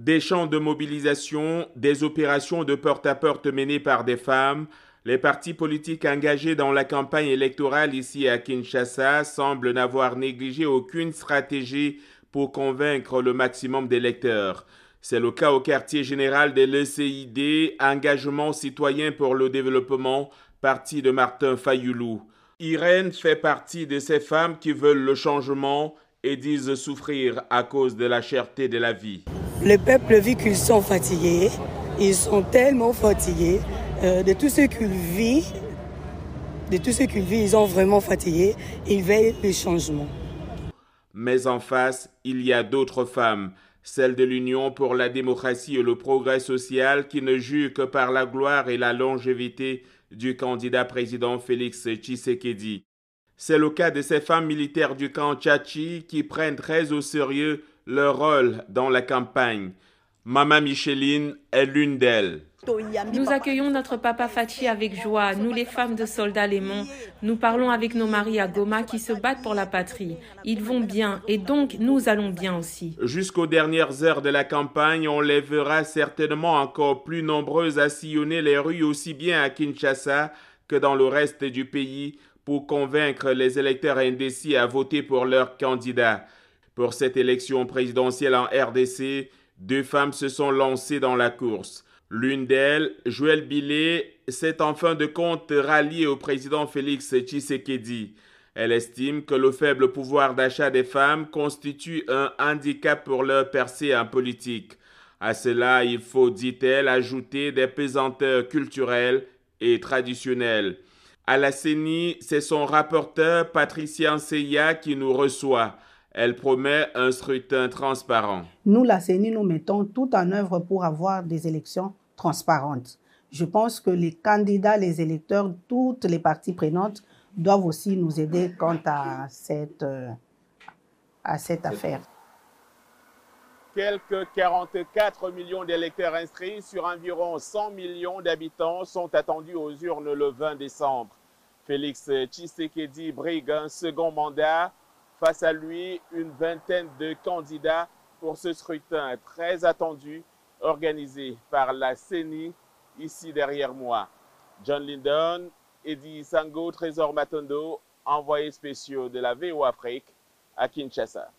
Des champs de mobilisation, des opérations de porte-à-porte menées par des femmes, les partis politiques engagés dans la campagne électorale ici à Kinshasa semblent n'avoir négligé aucune stratégie pour convaincre le maximum d'électeurs. C'est le cas au quartier général de l'ECID, Engagement citoyen pour le développement, parti de Martin Fayoulou. Irène fait partie de ces femmes qui veulent le changement et disent souffrir à cause de la cherté de la vie. Le peuple vit qu'ils sont fatigués, ils sont tellement fatigués euh, de tout ce qu'ils vivent, de tout ce qu'ils vivent, ils sont vraiment fatigués, ils veulent le changement. Mais en face, il y a d'autres femmes, celles de l'Union pour la démocratie et le progrès social qui ne jouent que par la gloire et la longévité du candidat président Félix Tshisekedi. C'est le cas de ces femmes militaires du camp Tchachi qui prennent très au sérieux leur rôle dans la campagne. Mama Micheline est l'une d'elles. Nous accueillons notre papa Fachi avec joie, nous les femmes de soldats lémons. Nous parlons avec nos maris à Goma qui se battent pour la patrie. Ils vont bien et donc nous allons bien aussi. Jusqu'aux dernières heures de la campagne, on les verra certainement encore plus nombreuses à sillonner les rues aussi bien à Kinshasa que dans le reste du pays pour convaincre les électeurs indécis à voter pour leur candidat. Pour cette élection présidentielle en RDC, deux femmes se sont lancées dans la course. L'une d'elles, Joël Billet, s'est en fin de compte ralliée au président Félix Tshisekedi. Elle estime que le faible pouvoir d'achat des femmes constitue un handicap pour leur percée en politique. À cela, il faut, dit-elle, ajouter des pesanteurs culturelles et traditionnelles. À la CENI, c'est son rapporteur Patricia Seya qui nous reçoit. Elle promet un scrutin transparent. Nous, la CENI, nous mettons tout en œuvre pour avoir des élections transparentes. Je pense que les candidats, les électeurs, toutes les parties prenantes doivent aussi nous aider quant à cette, euh, à cette affaire. Quelques 44 millions d'électeurs inscrits sur environ 100 millions d'habitants sont attendus aux urnes le 20 décembre. Félix Tshisekedi brigue un second mandat. Face à lui, une vingtaine de candidats pour ce scrutin très attendu organisé par la CENI ici derrière moi. John Lyndon, Eddie Sango, Trésor Matondo, envoyés spéciaux de la VO Afrique à Kinshasa.